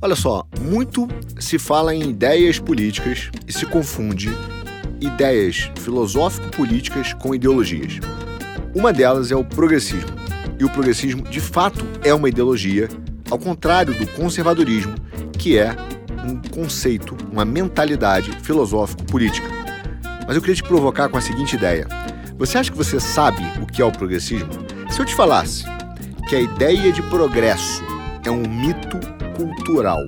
Olha só, muito se fala em ideias políticas e se confunde ideias filosófico-políticas com ideologias. Uma delas é o progressismo. E o progressismo, de fato, é uma ideologia, ao contrário do conservadorismo, que é um conceito, uma mentalidade filosófico-política. Mas eu queria te provocar com a seguinte ideia: você acha que você sabe o que é o progressismo? Se eu te falasse que a ideia de progresso é um mito cultural.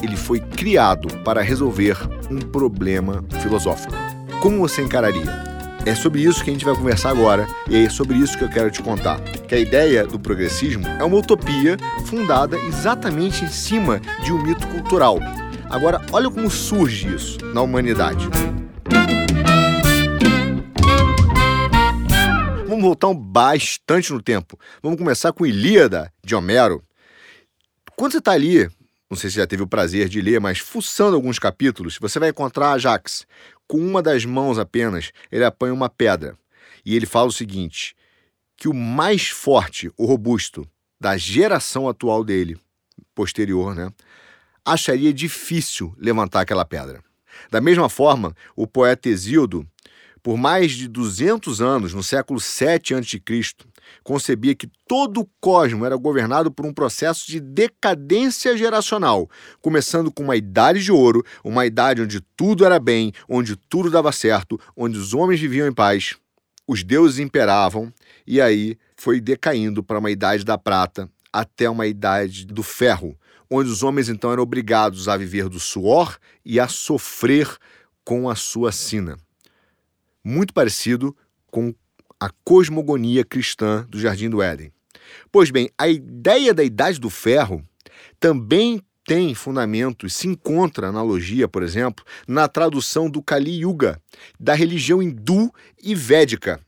Ele foi criado para resolver um problema filosófico. Como você encararia? É sobre isso que a gente vai conversar agora e é sobre isso que eu quero te contar. Que a ideia do progressismo é uma utopia fundada exatamente em cima de um mito cultural. Agora, olha como surge isso na humanidade. Vamos voltar bastante no tempo. Vamos começar com Ilíada, de Homero. Quando você está ali, não sei se já teve o prazer de ler, mas fuçando alguns capítulos, você vai encontrar Ajax. Com uma das mãos apenas, ele apanha uma pedra. E ele fala o seguinte: que o mais forte, o robusto, da geração atual dele, posterior, né, acharia difícil levantar aquela pedra. Da mesma forma, o poeta Exíodo por mais de 200 anos, no século 7 a.C., concebia que todo o cosmo era governado por um processo de decadência geracional, começando com uma idade de ouro, uma idade onde tudo era bem, onde tudo dava certo, onde os homens viviam em paz, os deuses imperavam, e aí foi decaindo para uma idade da prata até uma idade do ferro, onde os homens então eram obrigados a viver do suor e a sofrer com a sua sina. Muito parecido com a cosmogonia cristã do Jardim do Éden. Pois bem, a ideia da Idade do Ferro também tem fundamento e se encontra analogia, por exemplo, na tradução do Kali Yuga, da religião hindu e védica.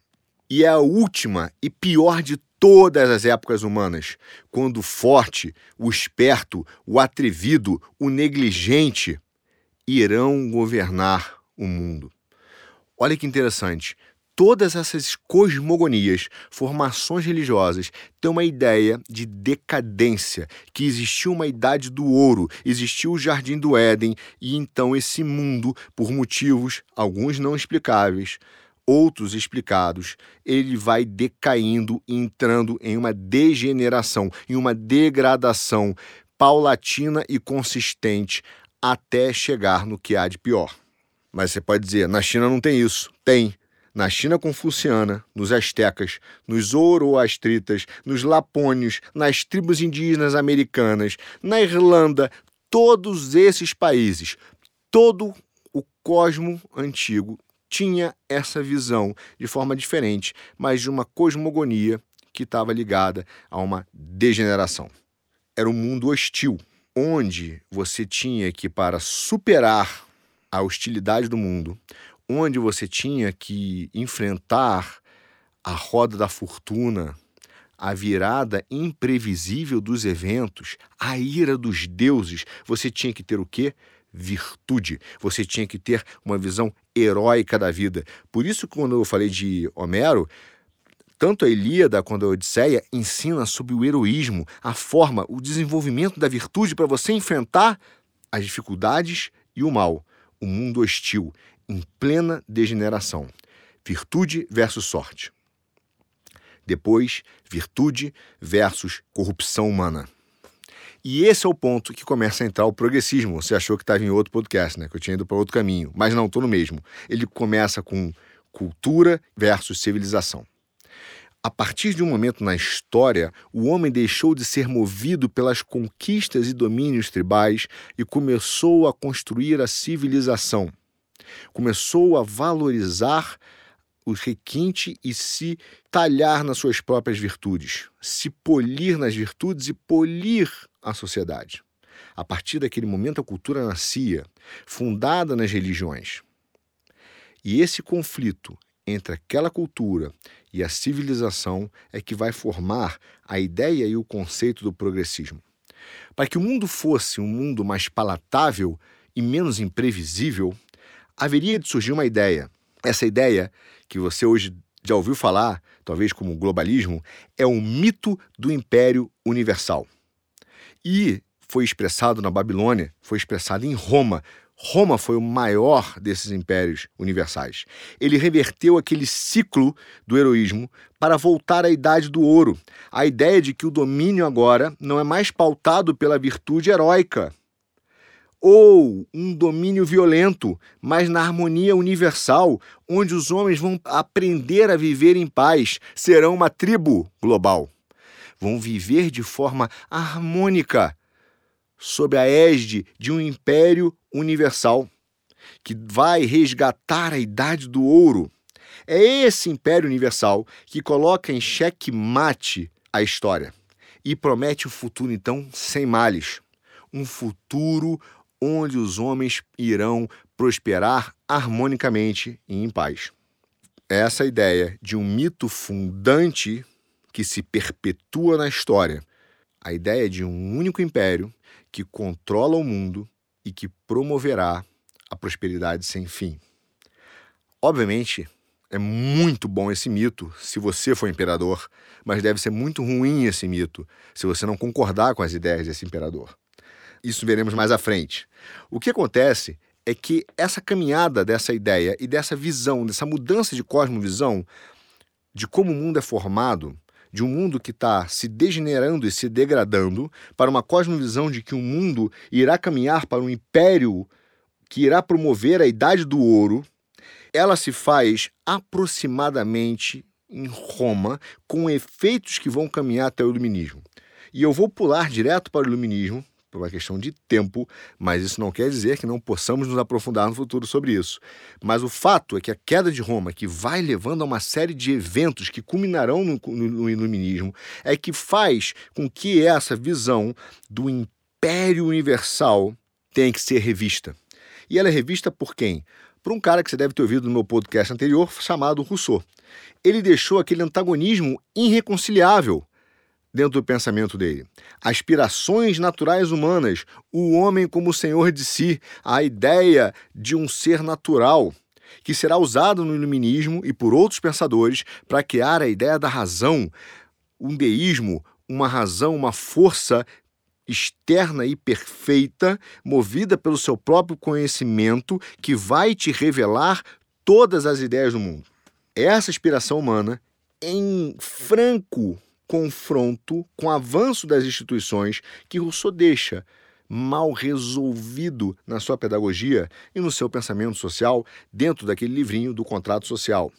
E é a última e pior de todas as épocas humanas, quando o forte, o esperto, o atrevido, o negligente irão governar o mundo. Olha que interessante. Todas essas cosmogonias, formações religiosas, têm uma ideia de decadência, que existiu uma idade do ouro, existiu o jardim do Éden, e então esse mundo, por motivos, alguns não explicáveis, outros explicados, ele vai decaindo, entrando em uma degeneração, em uma degradação paulatina e consistente até chegar no que há de pior. Mas você pode dizer, na China não tem isso. Tem. Na China confuciana, nos astecas, nos zoroastritas, nos lapônios, nas tribos indígenas americanas, na Irlanda, todos esses países, todo o cosmo antigo tinha essa visão de forma diferente, mas de uma cosmogonia que estava ligada a uma degeneração. Era um mundo hostil, onde você tinha que, para superar a hostilidade do mundo, onde você tinha que enfrentar a roda da fortuna, a virada imprevisível dos eventos, a ira dos deuses, você tinha que ter o quê? Virtude. Você tinha que ter uma visão heróica da vida. Por isso, quando eu falei de Homero, tanto a Ilíada quanto a Odisseia ensina sobre o heroísmo, a forma, o desenvolvimento da virtude para você enfrentar as dificuldades e o mal o mundo hostil, em plena degeneração. Virtude versus sorte. Depois, virtude versus corrupção humana. E esse é o ponto que começa a entrar o progressismo. Você achou que estava em outro podcast, né? Que eu tinha ido para outro caminho. Mas não, estou no mesmo. Ele começa com cultura versus civilização. A partir de um momento na história, o homem deixou de ser movido pelas conquistas e domínios tribais e começou a construir a civilização. Começou a valorizar o requinte e se talhar nas suas próprias virtudes, se polir nas virtudes e polir a sociedade. A partir daquele momento, a cultura nascia, fundada nas religiões. E esse conflito entre aquela cultura e a civilização é que vai formar a ideia e o conceito do progressismo. Para que o mundo fosse um mundo mais palatável e menos imprevisível, haveria de surgir uma ideia. Essa ideia, que você hoje já ouviu falar, talvez como globalismo, é o mito do império universal. E foi expressado na Babilônia, foi expressado em Roma. Roma foi o maior desses impérios universais. Ele reverteu aquele ciclo do heroísmo para voltar à idade do ouro. A ideia de que o domínio agora não é mais pautado pela virtude heróica ou um domínio violento, mas na harmonia universal, onde os homens vão aprender a viver em paz, serão uma tribo global. Vão viver de forma harmônica sob a égide de um império universal que vai resgatar a idade do ouro. É esse império universal que coloca em xeque mate a história e promete o futuro, então, sem males. Um futuro onde os homens irão prosperar harmonicamente e em paz. Essa ideia de um mito fundante que se perpetua na história, a ideia de um único império que controla o mundo e que promoverá a prosperidade sem fim. Obviamente, é muito bom esse mito se você for imperador, mas deve ser muito ruim esse mito se você não concordar com as ideias desse imperador. Isso veremos mais à frente. O que acontece é que essa caminhada dessa ideia e dessa visão, dessa mudança de cosmovisão, de como o mundo é formado, de um mundo que está se degenerando e se degradando, para uma cosmovisão de que o mundo irá caminhar para um império que irá promover a idade do ouro, ela se faz aproximadamente em Roma, com efeitos que vão caminhar até o iluminismo. E eu vou pular direto para o iluminismo, por uma questão de tempo, mas isso não quer dizer que não possamos nos aprofundar no futuro sobre isso. Mas o fato é que a queda de Roma, que vai levando a uma série de eventos que culminarão no, no, no iluminismo, é que faz com que essa visão do império universal tenha que ser revista. E ela é revista por quem? Por um cara que você deve ter ouvido no meu podcast anterior, chamado Rousseau. Ele deixou aquele antagonismo irreconciliável dentro do pensamento dele. Aspirações naturais humanas, o homem como senhor de si, a ideia de um ser natural, que será usado no iluminismo e por outros pensadores para criar a ideia da razão, um deísmo, uma razão, uma força externa e perfeita, movida pelo seu próprio conhecimento, que vai te revelar todas as ideias do mundo. Essa inspiração humana, em franco confronto com o avanço das instituições que Rousseau deixa mal resolvido na sua pedagogia e no seu pensamento social dentro daquele livrinho do contrato social.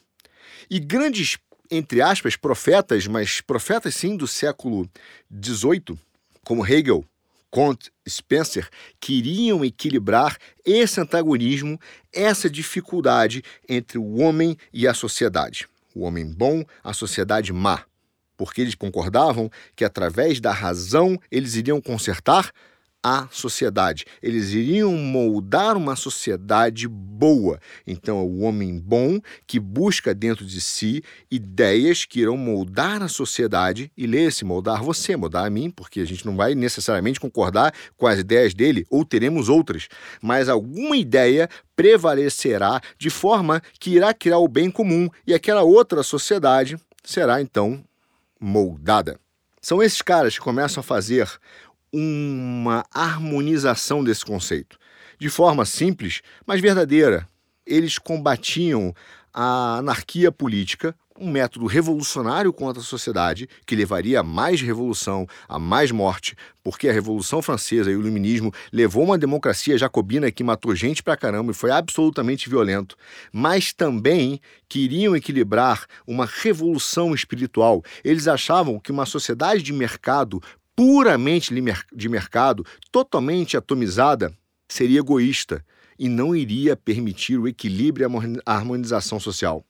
E grandes, entre aspas, profetas, mas profetas sim do século XVIII, como Hegel, Comte, Spencer, queriam equilibrar esse antagonismo, essa dificuldade entre o homem e a sociedade. O homem bom, a sociedade má porque eles concordavam que através da razão eles iriam consertar a sociedade. Eles iriam moldar uma sociedade boa. Então, é o homem bom que busca dentro de si ideias que irão moldar a sociedade e lê-se moldar você, moldar a mim, porque a gente não vai necessariamente concordar com as ideias dele ou teremos outras, mas alguma ideia prevalecerá de forma que irá criar o bem comum e aquela outra sociedade será então moldada. São esses caras que começam a fazer uma harmonização desse conceito. De forma simples, mas verdadeira. Eles combatiam a anarquia política um método revolucionário contra a sociedade que levaria a mais revolução, a mais morte, porque a Revolução Francesa e o Iluminismo levou uma democracia jacobina que matou gente pra caramba e foi absolutamente violento, mas também queriam equilibrar uma revolução espiritual. Eles achavam que uma sociedade de mercado puramente de mercado, totalmente atomizada, seria egoísta e não iria permitir o equilíbrio e a harmonização social.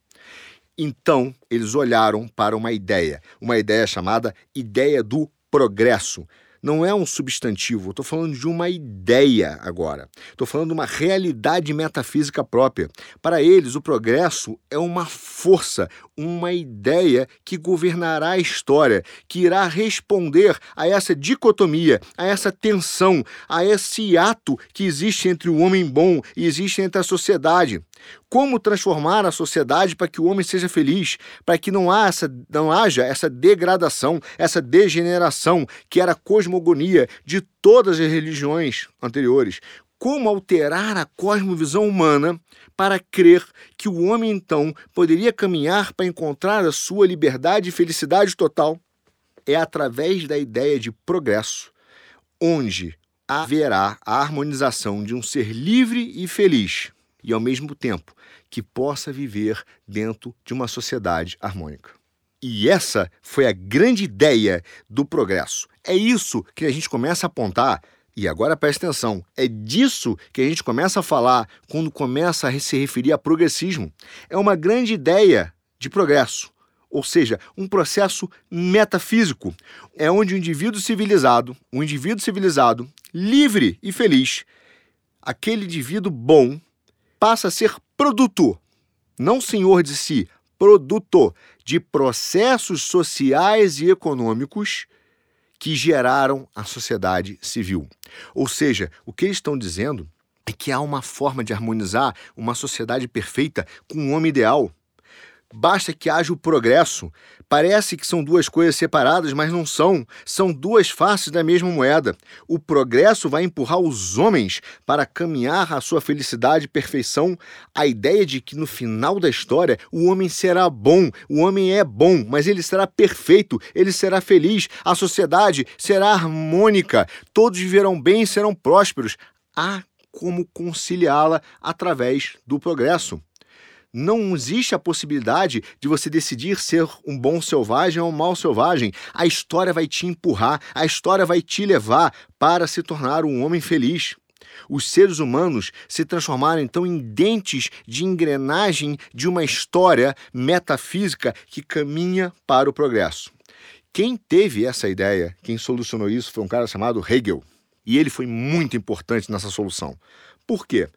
Então, eles olharam para uma ideia, uma ideia chamada ideia do progresso. Não é um substantivo, estou falando de uma ideia agora. Estou falando de uma realidade metafísica própria. Para eles, o progresso é uma força, uma ideia que governará a história, que irá responder a essa dicotomia, a essa tensão, a esse ato que existe entre o homem bom e existe entre a sociedade. Como transformar a sociedade para que o homem seja feliz, para que não, há essa, não haja essa degradação, essa degeneração, que era a cosmogonia de todas as religiões anteriores. Como alterar a cosmovisão humana para crer que o homem então poderia caminhar para encontrar a sua liberdade e felicidade total? É através da ideia de progresso, onde haverá a harmonização de um ser livre e feliz e, ao mesmo tempo, que possa viver dentro de uma sociedade harmônica. E essa foi a grande ideia do progresso. É isso que a gente começa a apontar. E agora preste atenção, é disso que a gente começa a falar quando começa a se referir a progressismo. É uma grande ideia de progresso, ou seja, um processo metafísico. É onde o indivíduo civilizado, o indivíduo civilizado, livre e feliz, aquele indivíduo bom, passa a ser produtor, não senhor de si, produtor de processos sociais e econômicos que geraram a sociedade civil. Ou seja, o que eles estão dizendo é que há uma forma de harmonizar uma sociedade perfeita com um homem ideal. Basta que haja o progresso. Parece que são duas coisas separadas, mas não são. São duas faces da mesma moeda. O progresso vai empurrar os homens para caminhar à sua felicidade e perfeição. A ideia de que no final da história o homem será bom, o homem é bom, mas ele será perfeito, ele será feliz, a sociedade será harmônica, todos viverão bem e serão prósperos. Há como conciliá-la através do progresso não existe a possibilidade de você decidir ser um bom selvagem ou um mau selvagem. A história vai te empurrar, a história vai te levar para se tornar um homem feliz. Os seres humanos se transformaram então em dentes de engrenagem de uma história metafísica que caminha para o progresso. Quem teve essa ideia, quem solucionou isso, foi um cara chamado Hegel. E ele foi muito importante nessa solução. Por quê?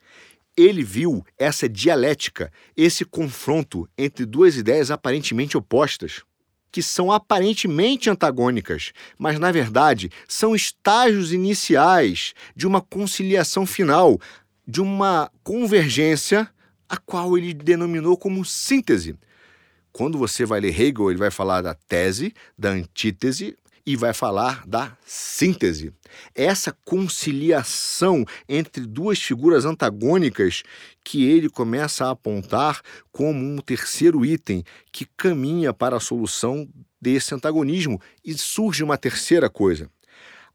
Ele viu essa dialética, esse confronto entre duas ideias aparentemente opostas, que são aparentemente antagônicas, mas na verdade são estágios iniciais de uma conciliação final, de uma convergência, a qual ele denominou como síntese. Quando você vai ler Hegel, ele vai falar da tese, da antítese e vai falar da síntese. Essa conciliação entre duas figuras antagônicas que ele começa a apontar como um terceiro item que caminha para a solução desse antagonismo. E surge uma terceira coisa.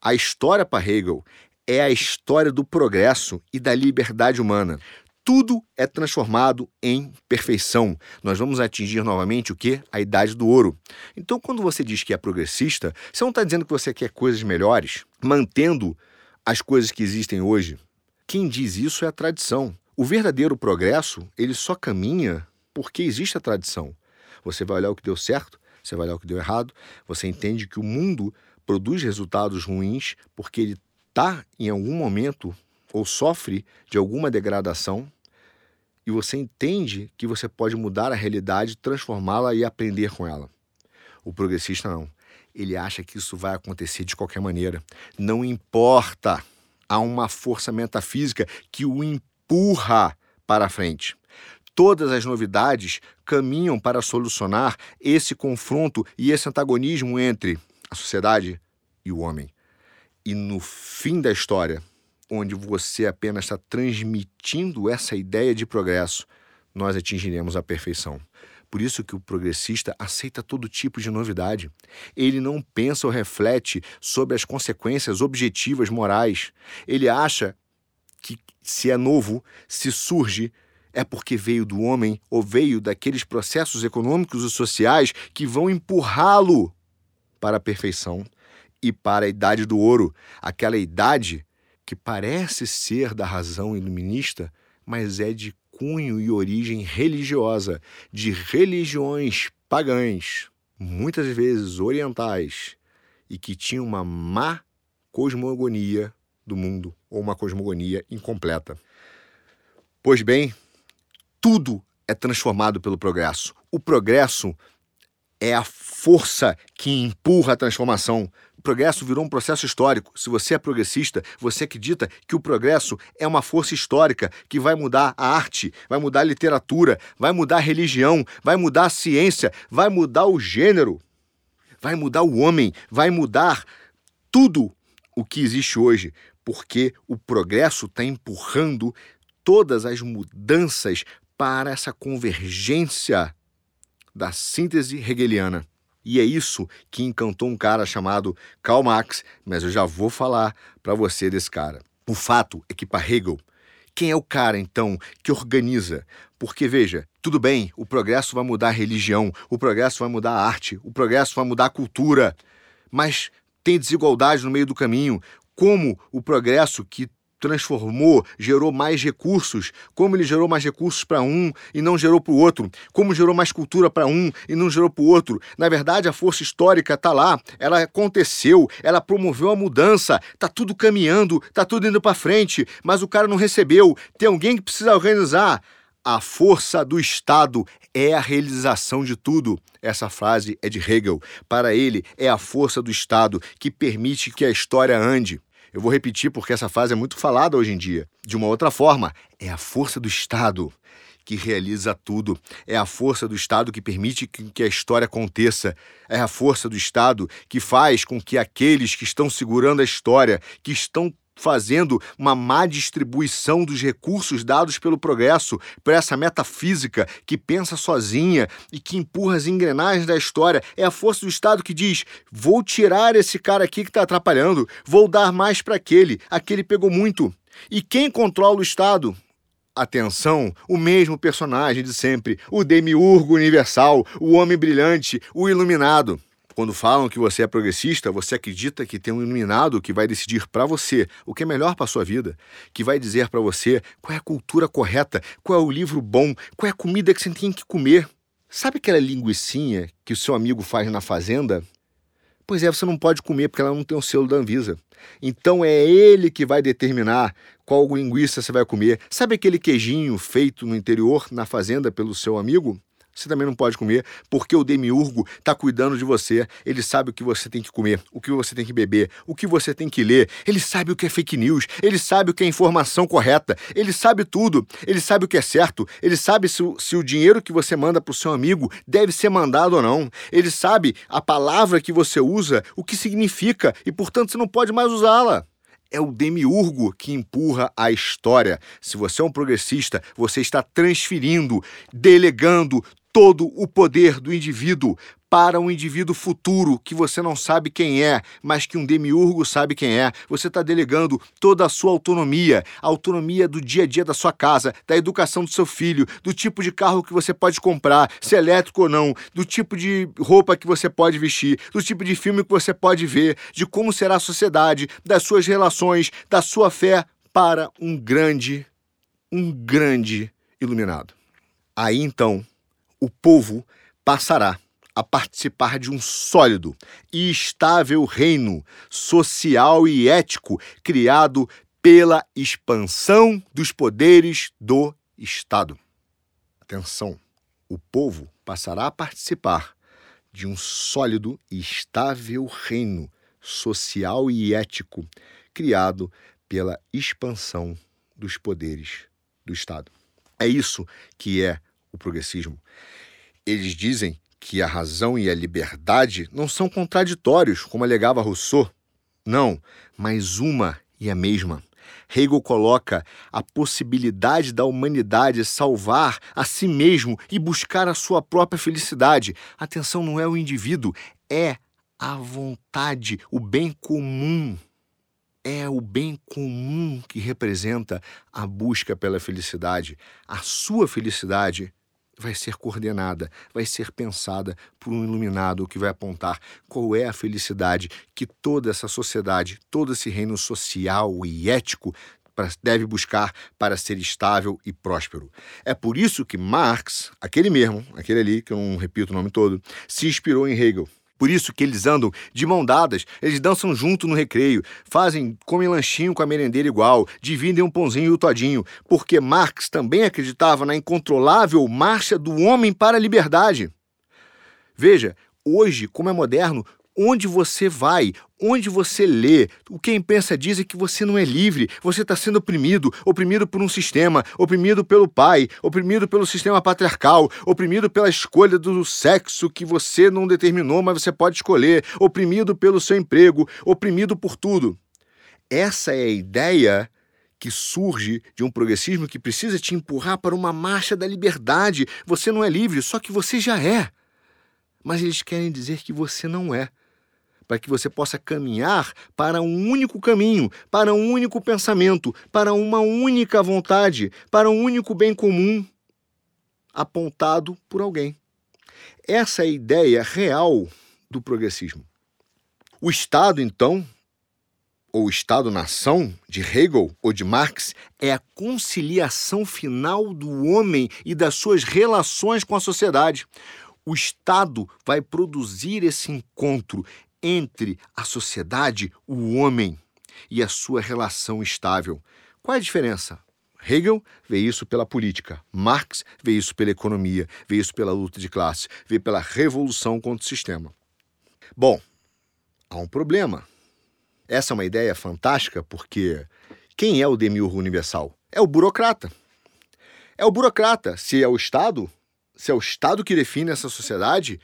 A história para Hegel é a história do progresso e da liberdade humana tudo é transformado em perfeição. Nós vamos atingir novamente o que? A idade do ouro. Então, quando você diz que é progressista, você não está dizendo que você quer coisas melhores, mantendo as coisas que existem hoje. Quem diz isso é a tradição. O verdadeiro progresso, ele só caminha porque existe a tradição. Você vai olhar o que deu certo, você vai olhar o que deu errado, você entende que o mundo produz resultados ruins porque ele está em algum momento ou sofre de alguma degradação e você entende que você pode mudar a realidade, transformá-la e aprender com ela. O progressista não. Ele acha que isso vai acontecer de qualquer maneira. Não importa. Há uma força metafísica que o empurra para frente. Todas as novidades caminham para solucionar esse confronto e esse antagonismo entre a sociedade e o homem. E no fim da história, onde você apenas está transmitindo essa ideia de progresso, nós atingiremos a perfeição. Por isso que o progressista aceita todo tipo de novidade. Ele não pensa ou reflete sobre as consequências objetivas morais. Ele acha que se é novo, se surge, é porque veio do homem ou veio daqueles processos econômicos e sociais que vão empurrá-lo para a perfeição e para a idade do ouro, aquela idade que parece ser da razão iluminista, mas é de cunho e origem religiosa, de religiões pagãs, muitas vezes orientais, e que tinham uma má cosmogonia do mundo, ou uma cosmogonia incompleta. Pois bem, tudo é transformado pelo progresso. O progresso é a força que empurra a transformação progresso virou um processo histórico. Se você é progressista, você acredita que o progresso é uma força histórica que vai mudar a arte, vai mudar a literatura, vai mudar a religião, vai mudar a ciência, vai mudar o gênero, vai mudar o homem, vai mudar tudo o que existe hoje, porque o progresso está empurrando todas as mudanças para essa convergência da síntese hegeliana. E é isso que encantou um cara chamado Karl Marx, mas eu já vou falar para você desse cara. O fato é que para Hegel, quem é o cara então que organiza? Porque veja, tudo bem, o progresso vai mudar a religião, o progresso vai mudar a arte, o progresso vai mudar a cultura, mas tem desigualdade no meio do caminho. Como o progresso que transformou, gerou mais recursos, como ele gerou mais recursos para um e não gerou para o outro, como gerou mais cultura para um e não gerou para o outro. Na verdade, a força histórica está lá, ela aconteceu, ela promoveu a mudança, está tudo caminhando, está tudo indo para frente, mas o cara não recebeu. Tem alguém que precisa organizar. A força do Estado é a realização de tudo. Essa frase é de Hegel. Para ele, é a força do Estado que permite que a história ande. Eu vou repetir porque essa frase é muito falada hoje em dia. De uma outra forma, é a força do Estado que realiza tudo. É a força do Estado que permite que a história aconteça. É a força do Estado que faz com que aqueles que estão segurando a história, que estão fazendo uma má distribuição dos recursos dados pelo progresso, por essa metafísica que pensa sozinha e que empurra as engrenagens da história. É a força do Estado que diz: vou tirar esse cara aqui que está atrapalhando, vou dar mais para aquele, aquele pegou muito. E quem controla o Estado? Atenção, o mesmo personagem de sempre, o demiurgo universal, o homem brilhante, o iluminado. Quando falam que você é progressista, você acredita que tem um iluminado que vai decidir para você o que é melhor para sua vida, que vai dizer para você qual é a cultura correta, qual é o livro bom, qual é a comida que você tem que comer. Sabe aquela linguiçinha que o seu amigo faz na fazenda? Pois é, você não pode comer porque ela não tem o selo da Anvisa. Então é ele que vai determinar qual linguiça você vai comer. Sabe aquele queijinho feito no interior, na fazenda, pelo seu amigo? Você também não pode comer, porque o demiurgo está cuidando de você. Ele sabe o que você tem que comer, o que você tem que beber, o que você tem que ler. Ele sabe o que é fake news, ele sabe o que é informação correta, ele sabe tudo, ele sabe o que é certo, ele sabe se, se o dinheiro que você manda para o seu amigo deve ser mandado ou não. Ele sabe a palavra que você usa, o que significa, e portanto você não pode mais usá-la é o demiurgo que empurra a história. Se você é um progressista, você está transferindo, delegando todo o poder do indivíduo para um indivíduo futuro que você não sabe quem é, mas que um demiurgo sabe quem é. Você está delegando toda a sua autonomia, a autonomia do dia a dia da sua casa, da educação do seu filho, do tipo de carro que você pode comprar, se é elétrico ou não, do tipo de roupa que você pode vestir, do tipo de filme que você pode ver, de como será a sociedade, das suas relações, da sua fé para um grande, um grande iluminado. Aí então o povo passará a participar de um sólido e estável reino social e ético criado pela expansão dos poderes do Estado. Atenção! O povo passará a participar de um sólido e estável reino social e ético criado pela expansão dos poderes do Estado. É isso que é o progressismo. Eles dizem que a razão e a liberdade não são contraditórios, como alegava Rousseau. Não, mas uma e a mesma. Hegel coloca a possibilidade da humanidade salvar a si mesmo e buscar a sua própria felicidade. Atenção, não é o indivíduo, é a vontade, o bem comum. É o bem comum que representa a busca pela felicidade. A sua felicidade vai ser coordenada, vai ser pensada por um iluminado que vai apontar qual é a felicidade que toda essa sociedade, todo esse reino social e ético deve buscar para ser estável e próspero. É por isso que Marx, aquele mesmo, aquele ali, que eu não repito o nome todo, se inspirou em Hegel. Por isso que eles andam de mão dadas, eles dançam junto no recreio, fazem, comem lanchinho com a merendeira igual, dividem um pãozinho e o todinho, porque Marx também acreditava na incontrolável marcha do homem para a liberdade. Veja, hoje, como é moderno, onde você vai, onde você lê, o que a imprensa diz é que você não é livre, você está sendo oprimido, oprimido por um sistema, oprimido pelo pai, oprimido pelo sistema patriarcal, oprimido pela escolha do sexo que você não determinou, mas você pode escolher, oprimido pelo seu emprego, oprimido por tudo. Essa é a ideia que surge de um progressismo que precisa te empurrar para uma marcha da liberdade. Você não é livre, só que você já é. Mas eles querem dizer que você não é para que você possa caminhar para um único caminho, para um único pensamento, para uma única vontade, para um único bem comum apontado por alguém. Essa é a ideia real do progressismo. O Estado, então, ou Estado-nação de Hegel ou de Marx é a conciliação final do homem e das suas relações com a sociedade. O Estado vai produzir esse encontro, entre a sociedade, o homem e a sua relação estável. Qual é a diferença? Hegel vê isso pela política, Marx vê isso pela economia, vê isso pela luta de classe, vê pela revolução contra o sistema. Bom, há um problema. Essa é uma ideia fantástica porque quem é o demiurgo universal? É o burocrata. É o burocrata. Se é o Estado, se é o Estado que define essa sociedade,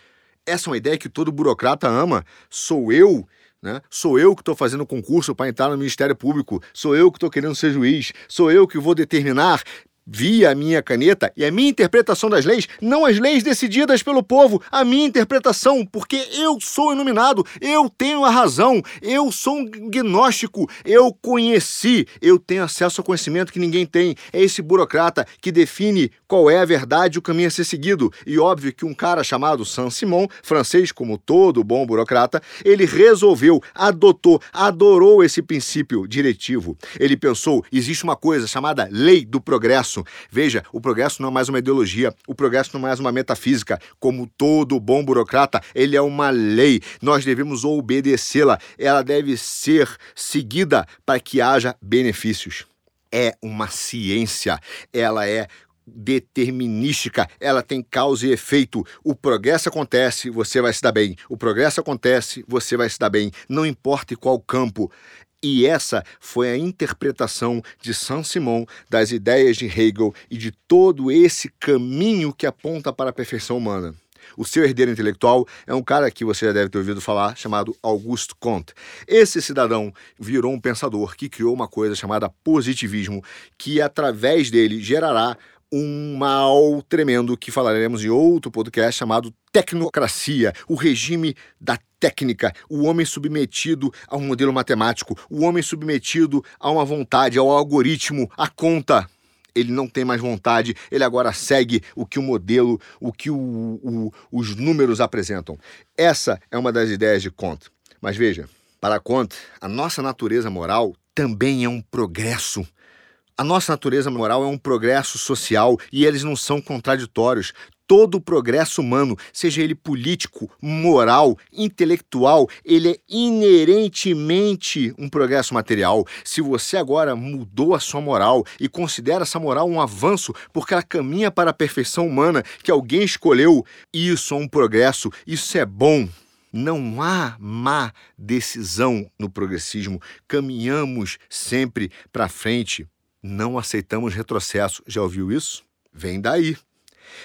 essa é uma ideia que todo burocrata ama. Sou eu, né? Sou eu que estou fazendo concurso para entrar no Ministério Público. Sou eu que estou querendo ser juiz. Sou eu que vou determinar via a minha caneta e a minha interpretação das leis, não as leis decididas pelo povo, a minha interpretação, porque eu sou iluminado, eu tenho a razão, eu sou um gnóstico, eu conheci, eu tenho acesso ao conhecimento que ninguém tem. É esse burocrata que define qual é a verdade e o caminho a ser seguido. E óbvio que um cara chamado Saint-Simon, francês como todo bom burocrata, ele resolveu, adotou, adorou esse princípio diretivo. Ele pensou, existe uma coisa chamada lei do progresso progresso. Veja, o progresso não é mais uma ideologia, o progresso não é mais uma metafísica. Como todo bom burocrata, ele é uma lei. Nós devemos obedecê-la. Ela deve ser seguida para que haja benefícios. É uma ciência, ela é determinística, ela tem causa e efeito. O progresso acontece, você vai se dar bem. O progresso acontece, você vai se dar bem. Não importa em qual campo. E essa foi a interpretação de Saint-Simon das ideias de Hegel e de todo esse caminho que aponta para a perfeição humana. O seu herdeiro intelectual é um cara que você já deve ter ouvido falar, chamado Auguste Comte. Esse cidadão virou um pensador que criou uma coisa chamada positivismo, que através dele gerará um mal tremendo que falaremos em outro podcast chamado Tecnocracia, o regime da técnica, o homem submetido a um modelo matemático, o homem submetido a uma vontade, ao algoritmo, à conta. Ele não tem mais vontade, ele agora segue o que o modelo, o que o, o, os números apresentam. Essa é uma das ideias de Comte. Mas veja, para Comte, a nossa natureza moral também é um progresso a nossa natureza moral é um progresso social e eles não são contraditórios. Todo o progresso humano, seja ele político, moral, intelectual, ele é inerentemente um progresso material. Se você agora mudou a sua moral e considera essa moral um avanço porque ela caminha para a perfeição humana que alguém escolheu, isso é um progresso, isso é bom. Não há má decisão no progressismo. Caminhamos sempre para frente. Não aceitamos retrocesso. Já ouviu isso? Vem daí.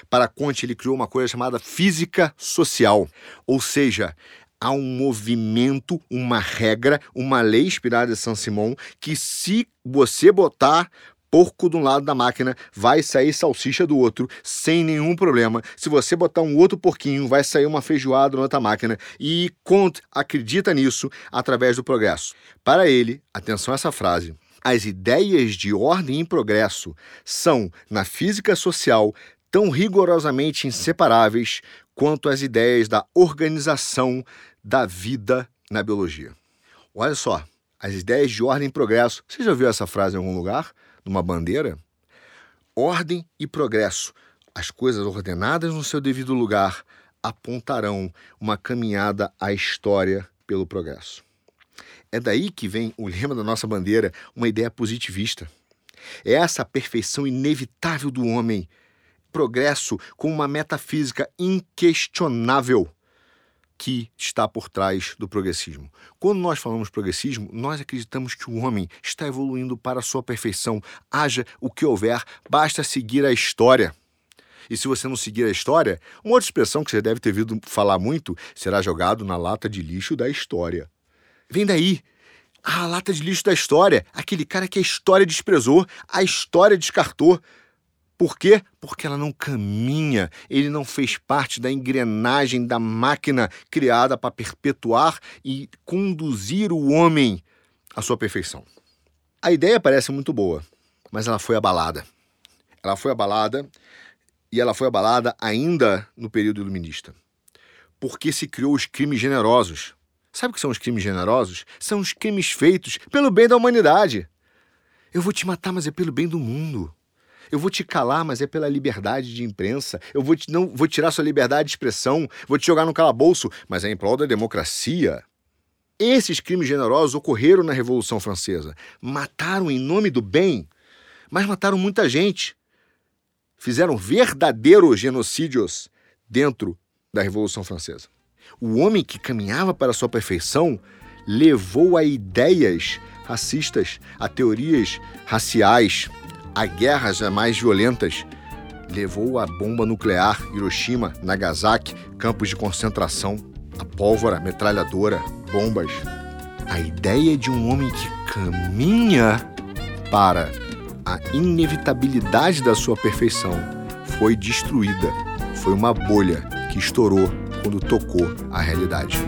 Para Conte, ele criou uma coisa chamada física social, ou seja, há um movimento, uma regra, uma lei inspirada em Saint-Simon que se você botar porco de um lado da máquina, vai sair salsicha do outro, sem nenhum problema. Se você botar um outro porquinho, vai sair uma feijoada na outra máquina. E Comte acredita nisso através do progresso. Para ele, atenção a essa frase, as ideias de ordem em progresso são, na física social, tão rigorosamente inseparáveis quanto as ideias da organização da vida na biologia. Olha só, as ideias de ordem e progresso. Você já viu essa frase em algum lugar? Numa bandeira? Ordem e progresso. As coisas ordenadas no seu devido lugar apontarão uma caminhada à história pelo progresso. É daí que vem o lema da nossa bandeira, uma ideia positivista. É essa perfeição inevitável do homem, progresso com uma metafísica inquestionável. que está por trás do progressismo. Quando nós falamos progressismo, nós acreditamos que o homem está evoluindo para a sua perfeição. Haja o que houver, basta seguir a história. E se você não seguir a história, uma outra expressão que você deve ter ouvido falar muito será jogado na lata de lixo da história. Vem daí. A lata de lixo da história. Aquele cara que a história desprezou, a história descartou. Por quê? Porque ela não caminha, ele não fez parte da engrenagem da máquina criada para perpetuar e conduzir o homem à sua perfeição. A ideia parece muito boa, mas ela foi abalada. Ela foi abalada e ela foi abalada ainda no período iluminista. Porque se criou os crimes generosos. Sabe o que são os crimes generosos? São os crimes feitos pelo bem da humanidade. Eu vou te matar, mas é pelo bem do mundo. Eu vou te calar, mas é pela liberdade de imprensa. Eu vou te, não vou tirar sua liberdade de expressão, vou te jogar no calabouço, mas é em prol da democracia. Esses crimes generosos ocorreram na Revolução Francesa. Mataram em nome do bem, mas mataram muita gente. Fizeram verdadeiros genocídios dentro da Revolução Francesa. O homem que caminhava para sua perfeição levou a ideias racistas, a teorias raciais, a guerras mais violentas, levou a bomba nuclear, Hiroshima, Nagasaki, campos de concentração, a pólvora, metralhadora, bombas. A ideia de um homem que caminha para a inevitabilidade da sua perfeição foi destruída. Foi uma bolha que estourou quando tocou a realidade.